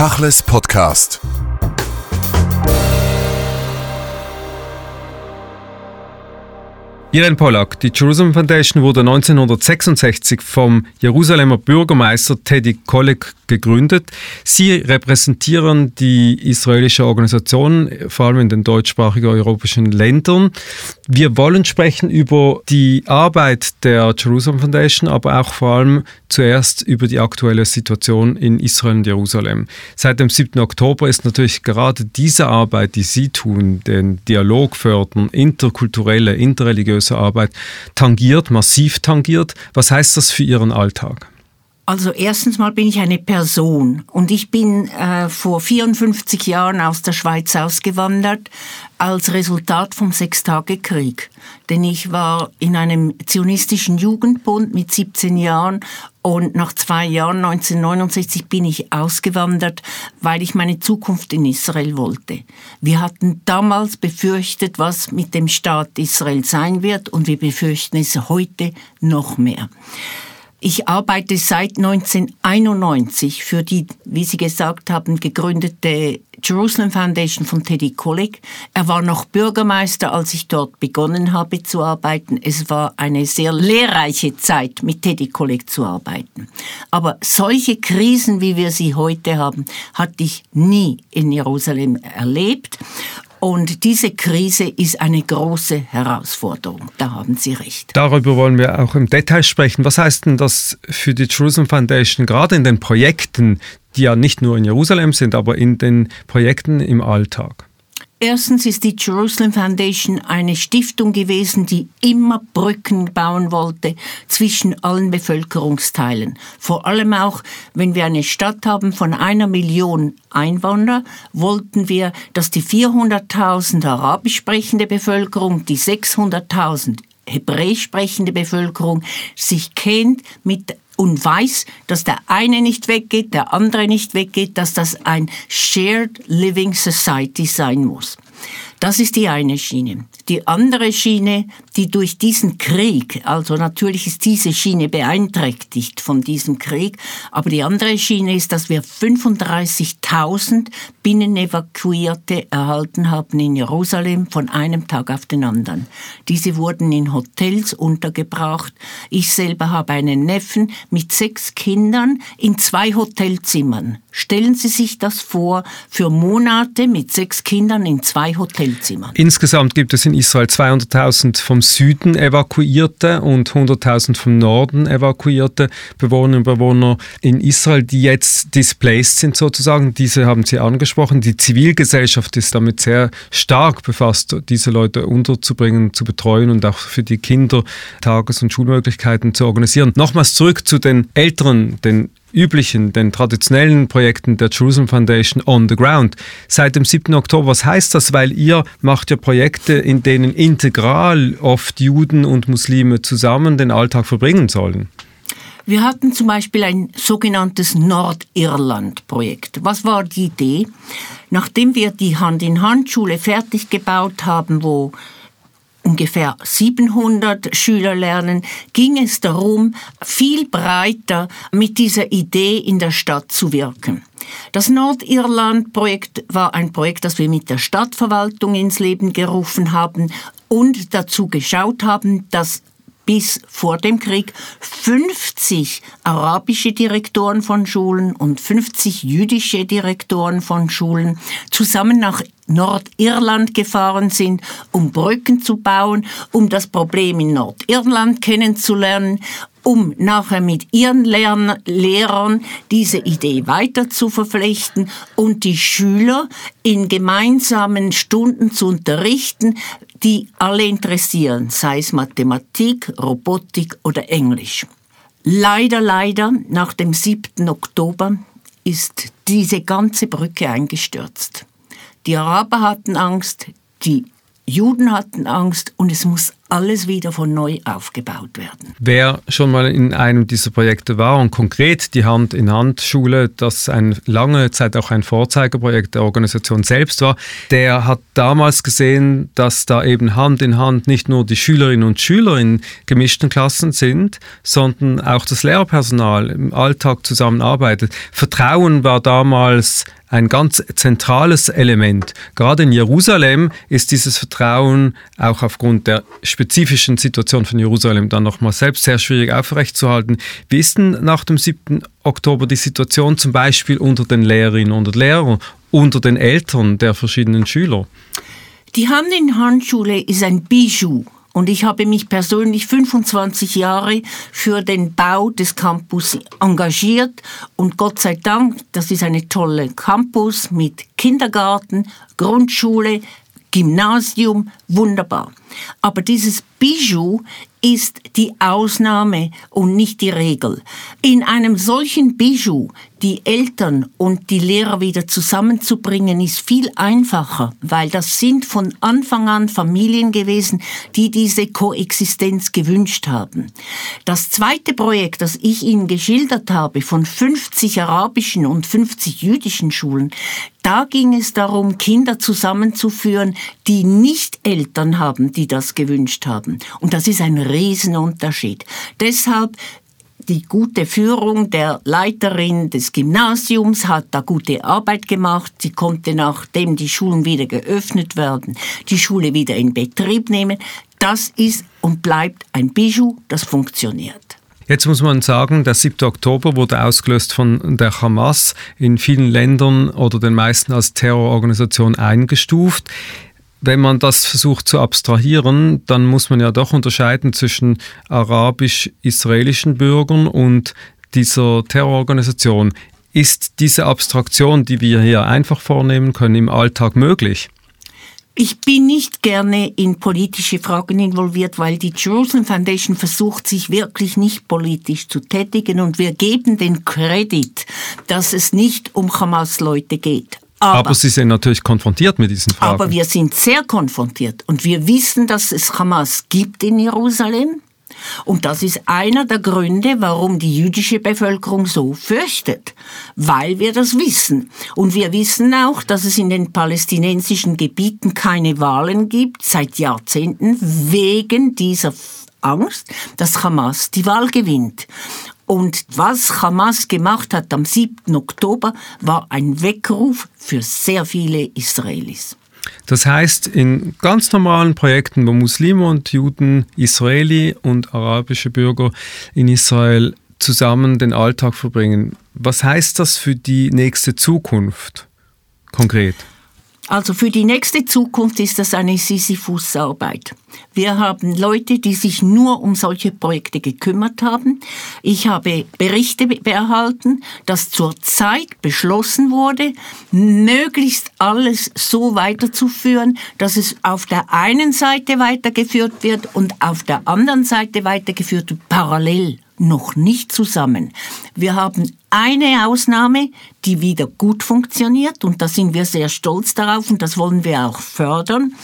Tachles Podcast. Irene Pollack, die Jerusalem Foundation wurde 1966 vom Jerusalemer Bürgermeister Teddy Kollek gegründet. Sie repräsentieren die israelische Organisation, vor allem in den deutschsprachigen europäischen Ländern. Wir wollen sprechen über die Arbeit der Jerusalem Foundation, aber auch vor allem zuerst über die aktuelle Situation in Israel und Jerusalem. Seit dem 7. Oktober ist natürlich gerade diese Arbeit, die Sie tun, den Dialog fördern, interkulturelle, interreligiöse Arbeit tangiert, massiv tangiert. Was heißt das für Ihren Alltag? Also erstens mal bin ich eine Person und ich bin äh, vor 54 Jahren aus der Schweiz ausgewandert als Resultat vom Sechstagekrieg. Denn ich war in einem zionistischen Jugendbund mit 17 Jahren und nach zwei Jahren, 1969, bin ich ausgewandert, weil ich meine Zukunft in Israel wollte. Wir hatten damals befürchtet, was mit dem Staat Israel sein wird und wir befürchten es heute noch mehr. Ich arbeite seit 1991 für die, wie Sie gesagt haben, gegründete Jerusalem Foundation von Teddy Kollek. Er war noch Bürgermeister, als ich dort begonnen habe zu arbeiten. Es war eine sehr lehrreiche Zeit, mit Teddy Kollek zu arbeiten. Aber solche Krisen, wie wir sie heute haben, hatte ich nie in Jerusalem erlebt. Und diese Krise ist eine große Herausforderung. Da haben Sie recht. Darüber wollen wir auch im Detail sprechen. Was heißt denn das für die Jerusalem Foundation, gerade in den Projekten, die ja nicht nur in Jerusalem sind, aber in den Projekten im Alltag? Erstens ist die Jerusalem Foundation eine Stiftung gewesen, die immer Brücken bauen wollte zwischen allen Bevölkerungsteilen. Vor allem auch, wenn wir eine Stadt haben von einer Million Einwohner, wollten wir, dass die 400.000 arabisch sprechende Bevölkerung, die 600.000 hebräisch sprechende Bevölkerung sich kennt mit und weiß, dass der eine nicht weggeht, der andere nicht weggeht, dass das ein Shared Living Society sein muss. Das ist die eine Schiene. Die andere Schiene, die durch diesen Krieg, also natürlich ist diese Schiene beeinträchtigt von diesem Krieg, aber die andere Schiene ist, dass wir 35.000 Binnenevakuierte erhalten haben in Jerusalem von einem Tag auf den anderen. Diese wurden in Hotels untergebracht. Ich selber habe einen Neffen mit sechs Kindern in zwei Hotelzimmern. Stellen Sie sich das vor, für Monate mit sechs Kindern in zwei Hotelzimmern. Insgesamt gibt es in Israel 200.000 vom Süden evakuierte und 100.000 vom Norden evakuierte Bewohnerinnen und Bewohner in Israel, die jetzt displaced sind sozusagen. Diese haben Sie angesprochen. Die Zivilgesellschaft ist damit sehr stark befasst, diese Leute unterzubringen, zu betreuen und auch für die Kinder Tages- und Schulmöglichkeiten zu organisieren. Nochmals zurück zu den älteren, den üblichen, den traditionellen Projekten der Jerusalem Foundation on the ground. Seit dem 7. Oktober, was heißt das? Weil ihr macht ja Projekte, in denen integral oft Juden und Muslime zusammen den Alltag verbringen sollen. Wir hatten zum Beispiel ein sogenanntes Nordirland-Projekt. Was war die Idee? Nachdem wir die Hand-in-Hand-Schule fertig gebaut haben, wo ungefähr 700 Schüler lernen, ging es darum, viel breiter mit dieser Idee in der Stadt zu wirken. Das Nordirland-Projekt war ein Projekt, das wir mit der Stadtverwaltung ins Leben gerufen haben und dazu geschaut haben, dass bis vor dem Krieg 50 arabische Direktoren von Schulen und 50 jüdische Direktoren von Schulen zusammen nach Nordirland gefahren sind, um Brücken zu bauen, um das Problem in Nordirland kennenzulernen, um nachher mit ihren Lehrern diese Idee weiter zu verflechten und die Schüler in gemeinsamen Stunden zu unterrichten, die alle interessieren, sei es Mathematik, Robotik oder Englisch. Leider, leider, nach dem 7. Oktober ist diese ganze Brücke eingestürzt. Die Araber hatten Angst, die Juden hatten Angst und es muss alles wieder von neu aufgebaut werden. Wer schon mal in einem dieser Projekte war und konkret die Hand-in-Hand-Schule, das ein lange Zeit auch ein Vorzeigeprojekt der Organisation selbst war, der hat damals gesehen, dass da eben Hand in Hand nicht nur die Schülerinnen und Schüler in gemischten Klassen sind, sondern auch das Lehrpersonal im Alltag zusammenarbeitet. Vertrauen war damals ein ganz zentrales Element. Gerade in Jerusalem ist dieses Vertrauen auch aufgrund der spezifischen Situation von Jerusalem dann nochmal selbst sehr schwierig aufrechtzuerhalten. Wie ist denn nach dem 7. Oktober die Situation zum Beispiel unter den Lehrerinnen und Lehrern, unter den Eltern der verschiedenen Schüler? Die Hand-in-Hand-Schule ist ein Bijou und ich habe mich persönlich 25 Jahre für den Bau des Campus engagiert. Und Gott sei Dank, das ist eine tolle Campus mit Kindergarten, Grundschule, Gymnasium, wunderbar. Aber dieses Bijou ist die Ausnahme und nicht die Regel. In einem solchen Bijou die Eltern und die Lehrer wieder zusammenzubringen, ist viel einfacher, weil das sind von Anfang an Familien gewesen, die diese Koexistenz gewünscht haben. Das zweite Projekt, das ich Ihnen geschildert habe, von 50 arabischen und 50 jüdischen Schulen, da ging es darum, Kinder zusammenzuführen, die nicht Eltern haben, die das gewünscht haben. Und das ist ein Riesenunterschied. Deshalb die gute Führung der Leiterin des Gymnasiums hat da gute Arbeit gemacht. Sie konnte, nachdem die Schulen wieder geöffnet werden, die Schule wieder in Betrieb nehmen. Das ist und bleibt ein Bijou, das funktioniert. Jetzt muss man sagen, der 7. Oktober wurde ausgelöst von der Hamas, in vielen Ländern oder den meisten als Terrororganisation eingestuft. Wenn man das versucht zu abstrahieren, dann muss man ja doch unterscheiden zwischen arabisch-israelischen Bürgern und dieser Terrororganisation. Ist diese Abstraktion, die wir hier einfach vornehmen können, im Alltag möglich? Ich bin nicht gerne in politische Fragen involviert, weil die Jerusalem Foundation versucht, sich wirklich nicht politisch zu tätigen und wir geben den Kredit, dass es nicht um Hamas-Leute geht. Aber, aber, Sie sind natürlich konfrontiert mit diesen Fragen. Aber wir sind sehr konfrontiert und wir wissen, dass es Hamas gibt in Jerusalem. Und das ist einer der Gründe, warum die jüdische Bevölkerung so fürchtet, weil wir das wissen. Und wir wissen auch, dass es in den palästinensischen Gebieten keine Wahlen gibt seit Jahrzehnten wegen dieser Angst, dass Hamas die Wahl gewinnt. Und was Hamas gemacht hat am 7. Oktober, war ein Weckruf für sehr viele Israelis. Das heißt, in ganz normalen Projekten, wo Muslime und Juden, Israeli und arabische Bürger in Israel zusammen den Alltag verbringen, was heißt das für die nächste Zukunft konkret? Also für die nächste Zukunft ist das eine Sisyphus-Arbeit. Wir haben Leute, die sich nur um solche Projekte gekümmert haben. Ich habe Berichte erhalten, dass zurzeit beschlossen wurde, möglichst alles so weiterzuführen, dass es auf der einen Seite weitergeführt wird und auf der anderen Seite weitergeführt wird, parallel noch nicht zusammen. Wir haben eine Ausnahme, die wieder gut funktioniert und da sind wir sehr stolz darauf und das wollen wir auch fördern.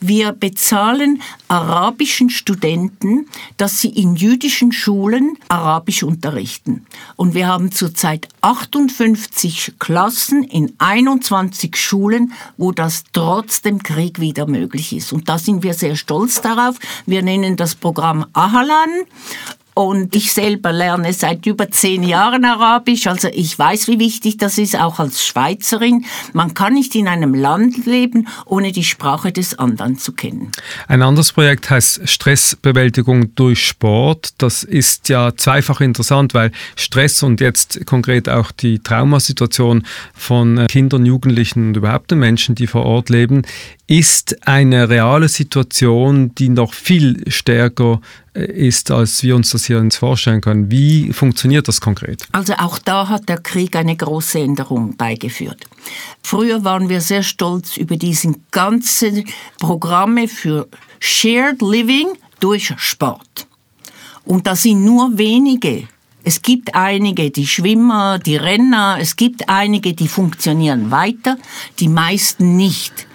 Wir bezahlen arabischen Studenten, dass sie in jüdischen Schulen Arabisch unterrichten. Und wir haben zurzeit 58 Klassen in 21 Schulen, wo das trotz dem Krieg wieder möglich ist. Und da sind wir sehr stolz darauf. Wir nennen das Programm Ahalan und ich selber lerne seit über zehn Jahren Arabisch, also ich weiß, wie wichtig das ist, auch als Schweizerin. Man kann nicht in einem Land leben, ohne die Sprache des anderen zu kennen. Ein anderes Projekt heißt Stressbewältigung durch Sport. Das ist ja zweifach interessant, weil Stress und jetzt konkret auch die Traumasituation von Kindern, Jugendlichen und überhaupt den Menschen, die vor Ort leben, ist eine reale Situation, die noch viel stärker ist, als wir uns das hier uns vorstellen können. Wie funktioniert das konkret? Also auch da hat der Krieg eine große Änderung beigeführt. Früher waren wir sehr stolz über diese ganzen Programme für Shared Living durch Sport. Und da sind nur wenige es gibt einige, die Schwimmer, die Renner, es gibt einige, die funktionieren weiter, die meisten nicht.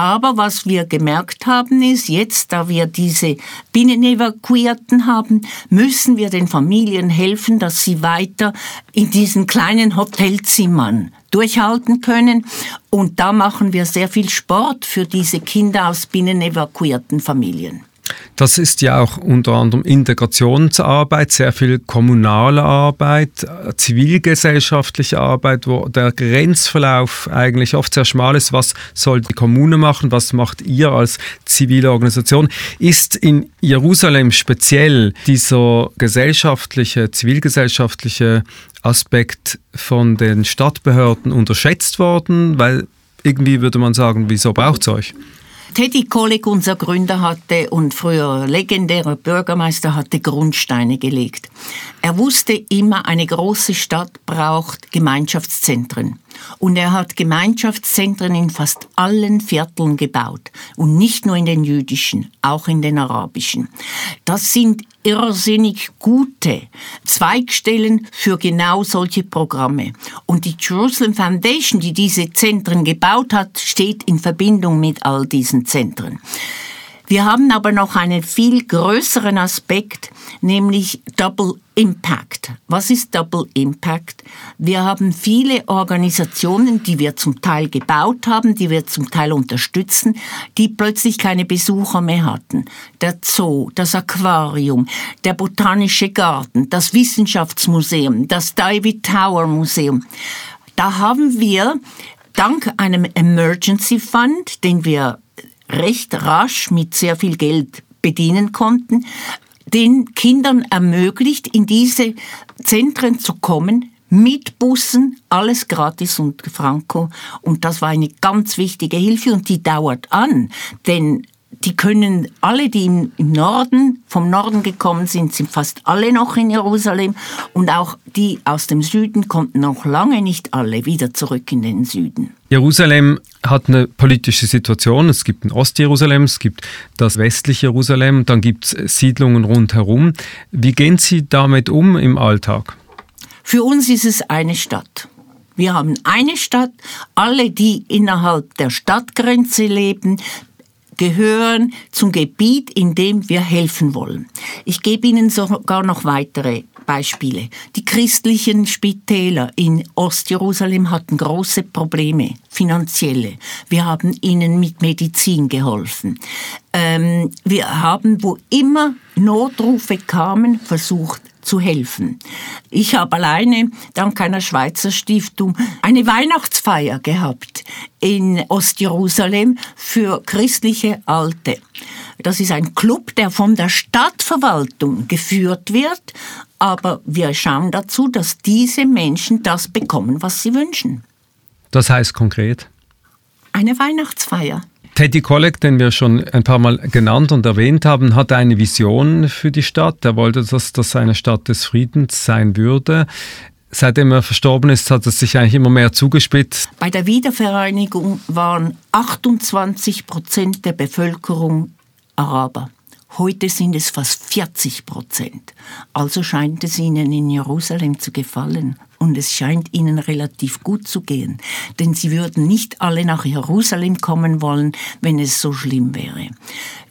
Aber was wir gemerkt haben ist, jetzt, da wir diese Binnenevakuierten haben, müssen wir den Familien helfen, dass sie weiter in diesen kleinen Hotelzimmern durchhalten können. Und da machen wir sehr viel Sport für diese Kinder aus binnenevakuierten Familien. Das ist ja auch unter anderem Integrationsarbeit, sehr viel kommunale Arbeit, zivilgesellschaftliche Arbeit, wo der Grenzverlauf eigentlich oft sehr schmal ist. Was soll die Kommune machen? Was macht ihr als zivile Organisation? Ist in Jerusalem speziell dieser gesellschaftliche, zivilgesellschaftliche Aspekt von den Stadtbehörden unterschätzt worden? Weil irgendwie würde man sagen, wieso braucht es euch? Teddy Kollek, unser Gründer, hatte und früher legendärer Bürgermeister, hatte Grundsteine gelegt. Er wusste immer, eine große Stadt braucht Gemeinschaftszentren. Und er hat Gemeinschaftszentren in fast allen Vierteln gebaut. Und nicht nur in den jüdischen, auch in den arabischen. Das sind irrsinnig gute Zweigstellen für genau solche Programme. Und die Jerusalem Foundation, die diese Zentren gebaut hat, steht in Verbindung mit all diesen Zentren. Wir haben aber noch einen viel größeren Aspekt, nämlich Double Impact. Was ist Double Impact? Wir haben viele Organisationen, die wir zum Teil gebaut haben, die wir zum Teil unterstützen, die plötzlich keine Besucher mehr hatten. Der Zoo, das Aquarium, der Botanische Garten, das Wissenschaftsmuseum, das David Tower Museum. Da haben wir dank einem Emergency Fund, den wir recht rasch mit sehr viel Geld bedienen konnten, den Kindern ermöglicht, in diese Zentren zu kommen, mit Bussen, alles gratis und franco. Und das war eine ganz wichtige Hilfe und die dauert an, denn die können alle, die im, Norden, vom Norden gekommen sind, sind fast alle noch in Jerusalem und auch die aus dem Süden konnten noch lange nicht alle wieder zurück in den Süden. Jerusalem hat eine politische Situation. Es gibt ein Ostjerusalem, es gibt das westliche Jerusalem, dann gibt es Siedlungen rundherum. Wie gehen Sie damit um im Alltag? Für uns ist es eine Stadt. Wir haben eine Stadt, alle, die innerhalb der Stadtgrenze leben, gehören zum Gebiet, in dem wir helfen wollen. Ich gebe Ihnen sogar noch weitere Beispiele. Die christlichen Spitäler in Ostjerusalem hatten große Probleme, finanzielle. Wir haben ihnen mit Medizin geholfen. Ähm, wir haben, wo immer Notrufe kamen, versucht zu helfen. Ich habe alleine, dank einer Schweizer Stiftung, eine Weihnachtsfeier gehabt in Ostjerusalem für christliche Alte. Das ist ein Club, der von der Stadtverwaltung geführt wird, aber wir schauen dazu, dass diese Menschen das bekommen, was sie wünschen. Das heißt konkret? Eine Weihnachtsfeier. Teddy Kollek, den wir schon ein paar Mal genannt und erwähnt haben, hatte eine Vision für die Stadt. Er wollte, dass das eine Stadt des Friedens sein würde. Seitdem er verstorben ist, hat es sich eigentlich immer mehr zugespitzt. Bei der Wiedervereinigung waren 28 Prozent der Bevölkerung Araber. Heute sind es fast 40 Prozent. Also scheint es ihnen in Jerusalem zu gefallen und es scheint ihnen relativ gut zu gehen, denn sie würden nicht alle nach Jerusalem kommen wollen, wenn es so schlimm wäre.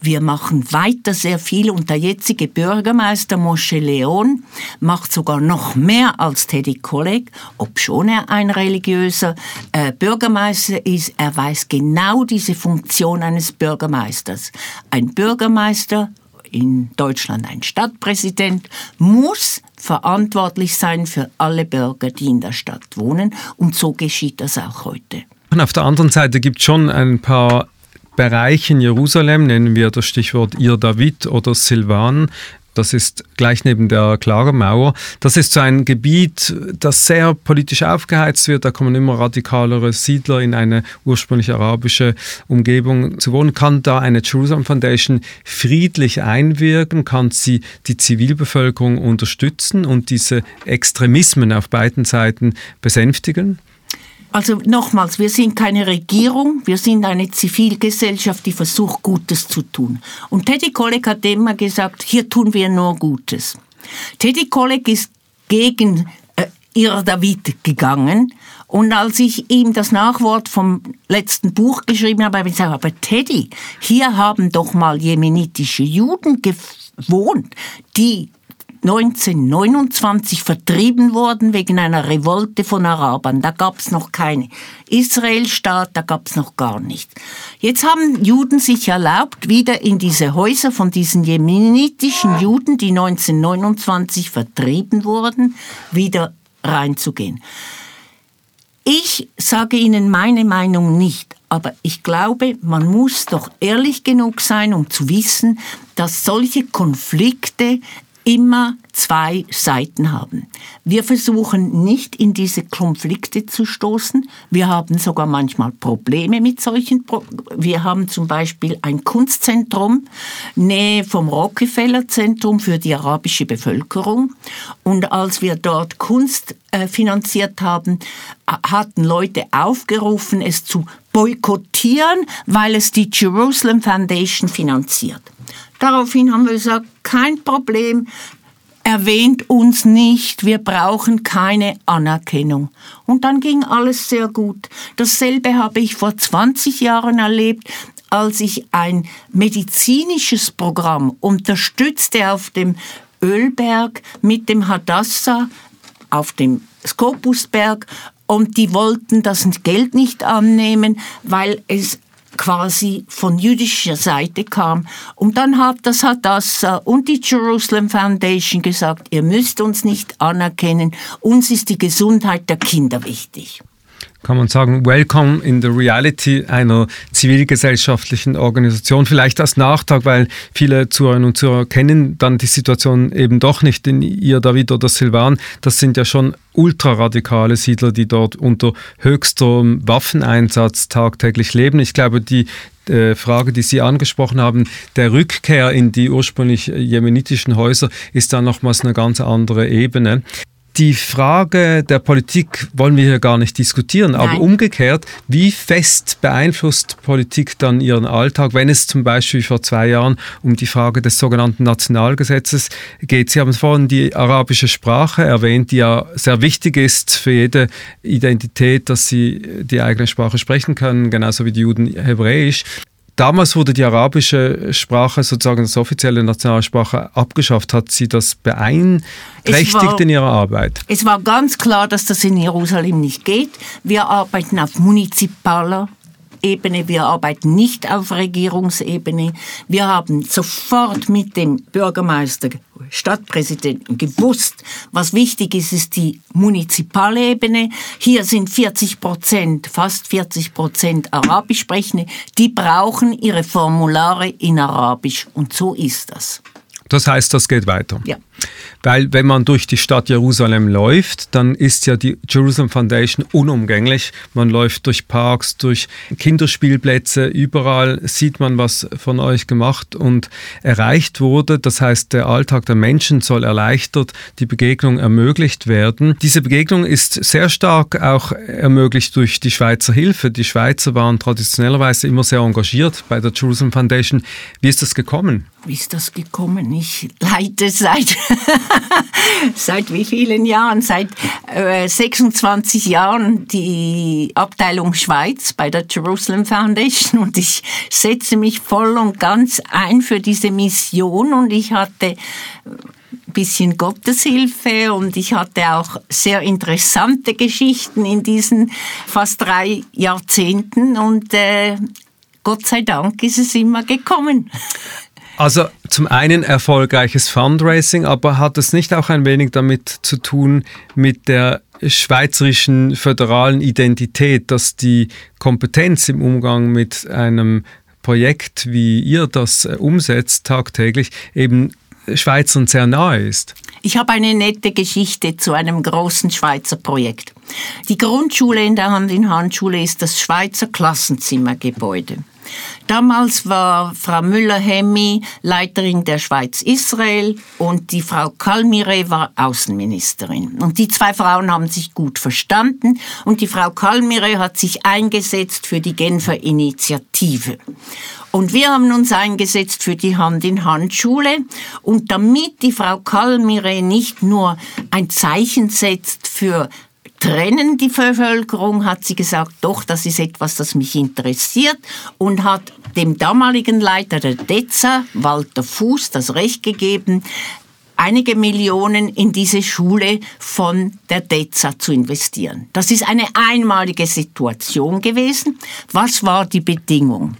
Wir machen weiter sehr viel und der jetzige Bürgermeister Moshe Leon macht sogar noch mehr als Teddy Kollek, obschon er ein religiöser äh, Bürgermeister ist. Er weiß genau diese Funktion eines Bürgermeisters. Ein Bürgermeister in Deutschland ein Stadtpräsident muss verantwortlich sein für alle Bürger, die in der Stadt wohnen. Und so geschieht das auch heute. Und auf der anderen Seite gibt es schon ein paar Bereiche in Jerusalem, nennen wir das Stichwort Ir David oder Silvan, das ist gleich neben der klaren Mauer. Das ist so ein Gebiet, das sehr politisch aufgeheizt wird. Da kommen immer radikalere Siedler in eine ursprünglich arabische Umgebung zu wohnen. Kann da eine Jerusalem Foundation friedlich einwirken? Kann sie die Zivilbevölkerung unterstützen und diese Extremismen auf beiden Seiten besänftigen? Also nochmals, wir sind keine Regierung, wir sind eine Zivilgesellschaft, die versucht, Gutes zu tun. Und Teddy Kollek hat immer gesagt, hier tun wir nur Gutes. Teddy Kollek ist gegen äh, Ir David gegangen Und als ich ihm das Nachwort vom letzten Buch geschrieben habe, habe ich gesagt, aber Teddy, hier haben doch mal jemenitische Juden gewohnt, die 1929 vertrieben worden wegen einer Revolte von Arabern. Da gab es noch keine Israelstaat, da gab es noch gar nichts. Jetzt haben Juden sich erlaubt, wieder in diese Häuser von diesen jemenitischen Juden, die 1929 vertrieben wurden, wieder reinzugehen. Ich sage Ihnen meine Meinung nicht, aber ich glaube, man muss doch ehrlich genug sein, um zu wissen, dass solche Konflikte immer zwei Seiten haben. Wir versuchen nicht in diese Konflikte zu stoßen. Wir haben sogar manchmal Probleme mit solchen. Pro wir haben zum Beispiel ein Kunstzentrum nähe vom Rockefeller Zentrum für die arabische Bevölkerung. Und als wir dort Kunst äh, finanziert haben, hatten Leute aufgerufen, es zu boykottieren, weil es die Jerusalem Foundation finanziert. Daraufhin haben wir gesagt, kein Problem, erwähnt uns nicht, wir brauchen keine Anerkennung. Und dann ging alles sehr gut. Dasselbe habe ich vor 20 Jahren erlebt, als ich ein medizinisches Programm unterstützte auf dem Ölberg mit dem Hadassah auf dem Skopusberg und die wollten das Geld nicht annehmen, weil es quasi von jüdischer Seite kam. Und dann hat das Hadassah und die Jerusalem Foundation gesagt, ihr müsst uns nicht anerkennen, uns ist die Gesundheit der Kinder wichtig kann man sagen, Welcome in the Reality einer zivilgesellschaftlichen Organisation. Vielleicht als Nachtrag, weil viele Zuhörerinnen und Zuhörer kennen dann die Situation eben doch nicht in ihr David oder Silvan. Das sind ja schon ultraradikale Siedler, die dort unter höchstem Waffeneinsatz tagtäglich leben. Ich glaube, die äh, Frage, die Sie angesprochen haben, der Rückkehr in die ursprünglich jemenitischen Häuser ist dann nochmals eine ganz andere Ebene die Frage der Politik wollen wir hier gar nicht diskutieren, Nein. aber umgekehrt, wie fest beeinflusst Politik dann ihren Alltag, wenn es zum Beispiel vor zwei Jahren um die Frage des sogenannten Nationalgesetzes geht? Sie haben vorhin die arabische Sprache erwähnt, die ja sehr wichtig ist für jede Identität, dass sie die eigene Sprache sprechen können, genauso wie die Juden Hebräisch. Damals wurde die arabische Sprache sozusagen als offizielle Nationalsprache abgeschafft. Hat sie das beeinträchtigt war, in ihrer Arbeit? Es war ganz klar, dass das in Jerusalem nicht geht. Wir arbeiten auf municipaler Ebene, wir arbeiten nicht auf Regierungsebene. Wir haben sofort mit dem Bürgermeister, Stadtpräsidenten gewusst, was wichtig ist, ist die munizipale Ebene. Hier sind 40 Prozent, fast 40 Prozent Arabisch sprechende. Die brauchen ihre Formulare in Arabisch und so ist das. Das heißt, das geht weiter. Ja. Weil wenn man durch die Stadt Jerusalem läuft, dann ist ja die Jerusalem Foundation unumgänglich. Man läuft durch Parks, durch Kinderspielplätze, überall sieht man, was von euch gemacht und erreicht wurde. Das heißt, der Alltag der Menschen soll erleichtert, die Begegnung ermöglicht werden. Diese Begegnung ist sehr stark auch ermöglicht durch die Schweizer Hilfe. Die Schweizer waren traditionellerweise immer sehr engagiert bei der Jerusalem Foundation. Wie ist das gekommen? Wie ist das gekommen? Ich leite seit seit wie vielen Jahren? Seit äh, 26 Jahren die Abteilung Schweiz bei der Jerusalem Foundation und ich setze mich voll und ganz ein für diese Mission und ich hatte ein bisschen Gotteshilfe und ich hatte auch sehr interessante Geschichten in diesen fast drei Jahrzehnten und äh, Gott sei Dank ist es immer gekommen. Also zum einen erfolgreiches Fundraising, aber hat es nicht auch ein wenig damit zu tun mit der schweizerischen föderalen Identität, dass die Kompetenz im Umgang mit einem Projekt, wie ihr das äh, umsetzt tagtäglich, eben Schweizern sehr nahe ist? Ich habe eine nette Geschichte zu einem großen Schweizer Projekt. Die Grundschule in der Hand-in-Hand-Schule ist das Schweizer Klassenzimmergebäude. Damals war Frau Müller-Hemmi Leiterin der Schweiz-Israel und die Frau Kalmire war Außenministerin. Und die zwei Frauen haben sich gut verstanden und die Frau Kalmire hat sich eingesetzt für die Genfer Initiative. Und wir haben uns eingesetzt für die Hand-in-Hand-Schule. Und damit die Frau Kalmire nicht nur ein Zeichen setzt für trennen die Bevölkerung, hat sie gesagt, doch, das ist etwas, das mich interessiert und hat dem damaligen Leiter der DEZA, Walter Fuß, das Recht gegeben, einige Millionen in diese Schule von der DEZA zu investieren. Das ist eine einmalige Situation gewesen. Was war die Bedingung?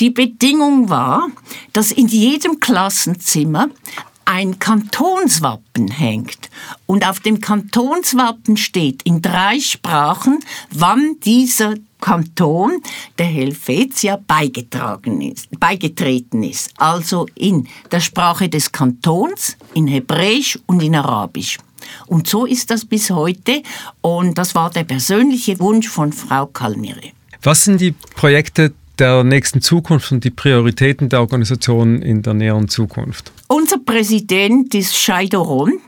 Die Bedingung war, dass in jedem Klassenzimmer ein Kantonswappen hängt und auf dem Kantonswappen steht in drei Sprachen, wann dieser Kanton der Helvetia beigetragen ist, beigetreten ist. Also in der Sprache des Kantons, in Hebräisch und in Arabisch. Und so ist das bis heute und das war der persönliche Wunsch von Frau Kalmire. Was sind die Projekte der nächsten Zukunft und die Prioritäten der Organisation in der näheren Zukunft? Unser Präsident ist Scheidoron.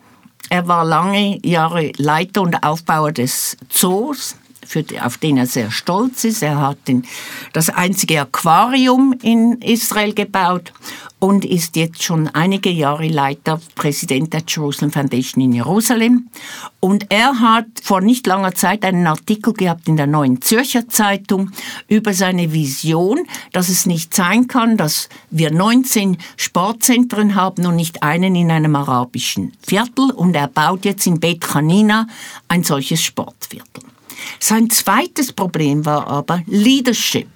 Er war lange Jahre Leiter und Aufbauer des Zoos für, auf den er sehr stolz ist. Er hat den, das einzige Aquarium in Israel gebaut und ist jetzt schon einige Jahre Leiter, Präsident der Jerusalem Foundation in Jerusalem. Und er hat vor nicht langer Zeit einen Artikel gehabt in der Neuen Zürcher Zeitung über seine Vision, dass es nicht sein kann, dass wir 19 Sportzentren haben und nicht einen in einem arabischen Viertel. Und er baut jetzt in Beit Hanina ein solches Sportviertel. Sein zweites Problem war aber Leadership.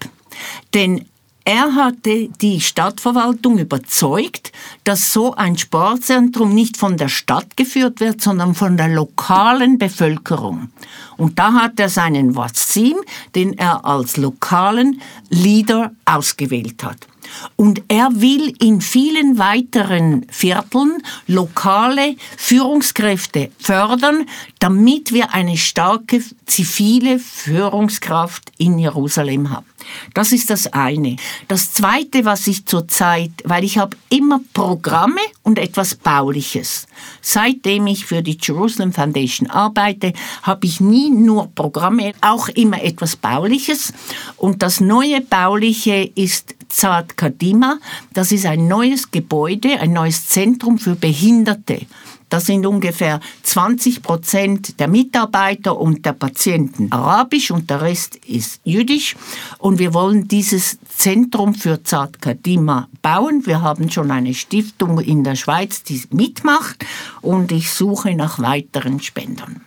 Denn er hatte die Stadtverwaltung überzeugt, dass so ein Sportzentrum nicht von der Stadt geführt wird, sondern von der lokalen Bevölkerung. Und da hat er seinen Wassim, den er als lokalen Leader ausgewählt hat. Und er will in vielen weiteren Vierteln lokale Führungskräfte fördern, damit wir eine starke zivile Führungskraft in Jerusalem haben. Das ist das eine. Das zweite, was ich zurzeit, weil ich habe immer Programme und etwas Bauliches. Seitdem ich für die Jerusalem Foundation arbeite, habe ich nie nur Programme, auch immer etwas Bauliches. Und das neue Bauliche ist Zad Kadima. Das ist ein neues Gebäude, ein neues Zentrum für Behinderte. Das sind ungefähr 20 Prozent der Mitarbeiter und der Patienten arabisch und der Rest ist jüdisch. Und wir wollen dieses Zentrum für Zad Kadima bauen. Wir haben schon eine Stiftung in der Schweiz, die mitmacht und ich suche nach weiteren Spendern.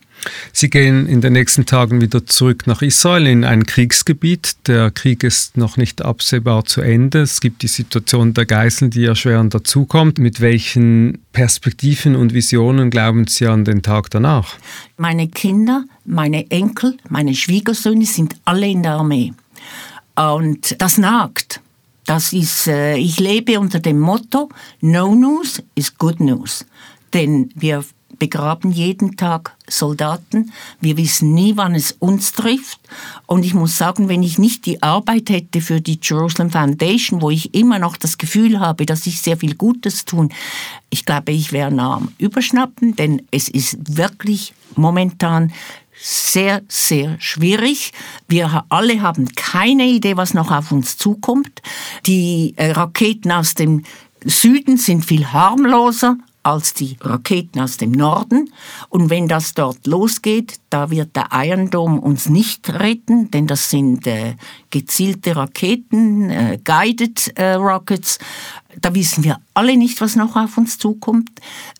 Sie gehen in den nächsten Tagen wieder zurück nach Israel in ein Kriegsgebiet. Der Krieg ist noch nicht absehbar zu Ende. Es gibt die Situation der Geiseln, die erschwerend dazukommt. Mit welchen Perspektiven und Visionen glauben Sie an den Tag danach? Meine Kinder, meine Enkel, meine Schwiegersöhne sind alle in der Armee. Und das nagt. Das ist, äh, ich lebe unter dem Motto, No News is Good News. Denn wir begraben jeden Tag Soldaten. Wir wissen nie, wann es uns trifft. Und ich muss sagen, wenn ich nicht die Arbeit hätte für die Jerusalem Foundation, wo ich immer noch das Gefühl habe, dass ich sehr viel Gutes tun, ich glaube, ich wäre nah am Überschnappen, denn es ist wirklich momentan sehr, sehr schwierig. Wir alle haben keine Idee, was noch auf uns zukommt. Die äh, Raketen aus dem Süden sind viel harmloser als die Raketen aus dem Norden. Und wenn das dort losgeht, da wird der Iron Dome uns nicht retten, denn das sind äh, gezielte Raketen, äh, Guided äh, Rockets. Da wissen wir alle nicht, was noch auf uns zukommt.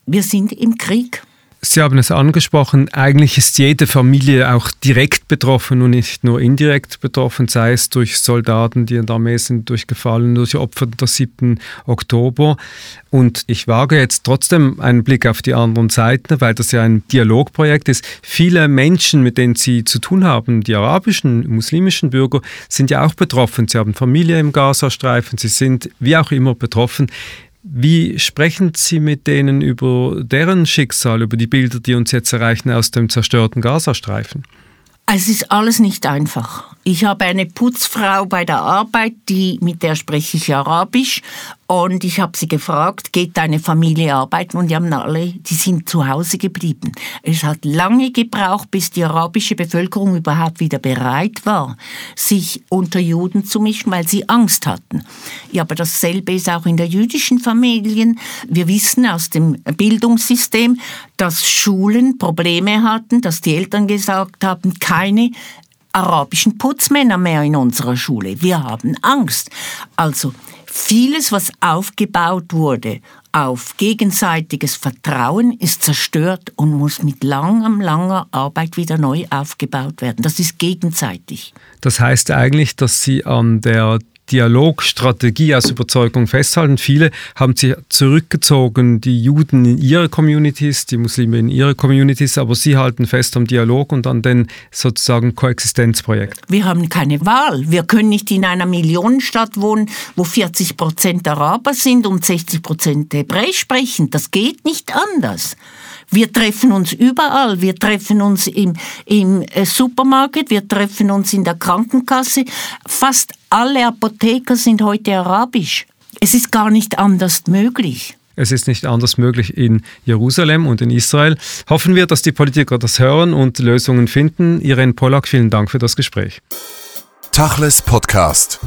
Wir sind im Krieg. Sie haben es angesprochen, eigentlich ist jede Familie auch direkt betroffen und nicht nur indirekt betroffen, sei es durch Soldaten, die in der Armee sind, durch Gefallen, durch Opfer der 7. Oktober. Und ich wage jetzt trotzdem einen Blick auf die anderen Seiten, weil das ja ein Dialogprojekt ist. Viele Menschen, mit denen Sie zu tun haben, die arabischen, muslimischen Bürger, sind ja auch betroffen. Sie haben Familie im Gazastreifen, sie sind wie auch immer betroffen. Wie sprechen Sie mit denen über deren Schicksal, über die Bilder, die uns jetzt erreichen aus dem zerstörten Gazastreifen? Es ist alles nicht einfach. Ich habe eine Putzfrau bei der Arbeit, die, mit der spreche ich Arabisch Und ich habe sie gefragt, geht deine Familie arbeiten? Und die haben alle, die sind zu Hause geblieben. Es hat lange gebraucht, bis die arabische Bevölkerung überhaupt wieder bereit war, sich unter Juden zu mischen, weil sie Angst hatten. Ja, aber dasselbe ist auch in der jüdischen Familien. Wir wissen aus dem Bildungssystem, dass Schulen Probleme hatten, dass die Eltern gesagt haben, keine arabischen Putzmänner mehr in unserer Schule. Wir haben Angst. Also vieles, was aufgebaut wurde auf gegenseitiges Vertrauen, ist zerstört und muss mit langer, langer Arbeit wieder neu aufgebaut werden. Das ist gegenseitig. Das heißt eigentlich, dass Sie an der Dialogstrategie aus Überzeugung festhalten. Viele haben sich zurückgezogen, die Juden in ihre Communities, die Muslime in ihre Communities, aber sie halten fest am Dialog und an den sozusagen Koexistenzprojekt. Wir haben keine Wahl. Wir können nicht in einer Millionenstadt wohnen, wo 40 Prozent Araber sind und 60 Prozent Hebräisch sprechen. Das geht nicht anders. Wir treffen uns überall. Wir treffen uns im, im äh, Supermarkt, wir treffen uns in der Krankenkasse. Fast alle Apotheker sind heute arabisch. Es ist gar nicht anders möglich. Es ist nicht anders möglich in Jerusalem und in Israel. Hoffen wir, dass die Politiker das hören und Lösungen finden. Irene Pollack, vielen Dank für das Gespräch. Tachles Podcast.